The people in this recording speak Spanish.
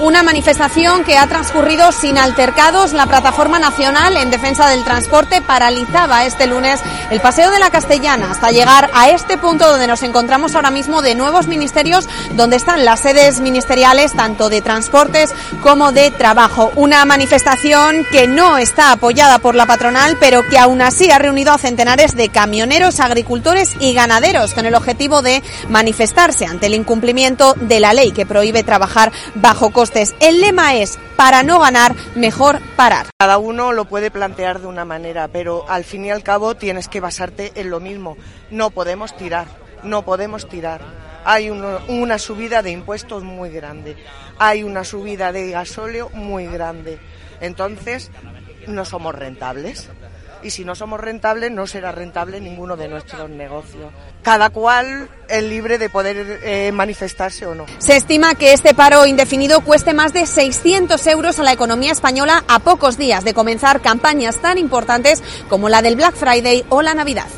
Una manifestación que ha transcurrido sin altercados. La Plataforma Nacional en Defensa del Transporte paralizaba este lunes el Paseo de la Castellana hasta llegar a este punto donde nos encontramos ahora mismo de nuevos ministerios, donde están las sedes ministeriales tanto de transportes como de trabajo. Una manifestación que no está apoyada por la patronal, pero que aún así ha reunido a centenares de camioneros, agricultores y ganaderos con el objetivo de manifestarse ante el incumplimiento de la ley que prohíbe trabajar bajo El lema es para no ganar, mejor parar. Cada uno lo puede plantear de una manera, pero al fin y al cabo tienes que basarte en lo mismo. No podemos tirar, no podemos tirar. Hay una subida de impuestos muy grande, hay una subida de gasóleo muy grande. Entonces, no somos rentables y si no somos rentables no será rentable ninguno de nuestros negocios. Cada cual es libre de poder eh, manifestarse o no. Se estima que este paro indefinido cueste más de 600 euros a la economía española a pocos días de comenzar campañas tan importantes como la del Black Friday o la Navidad.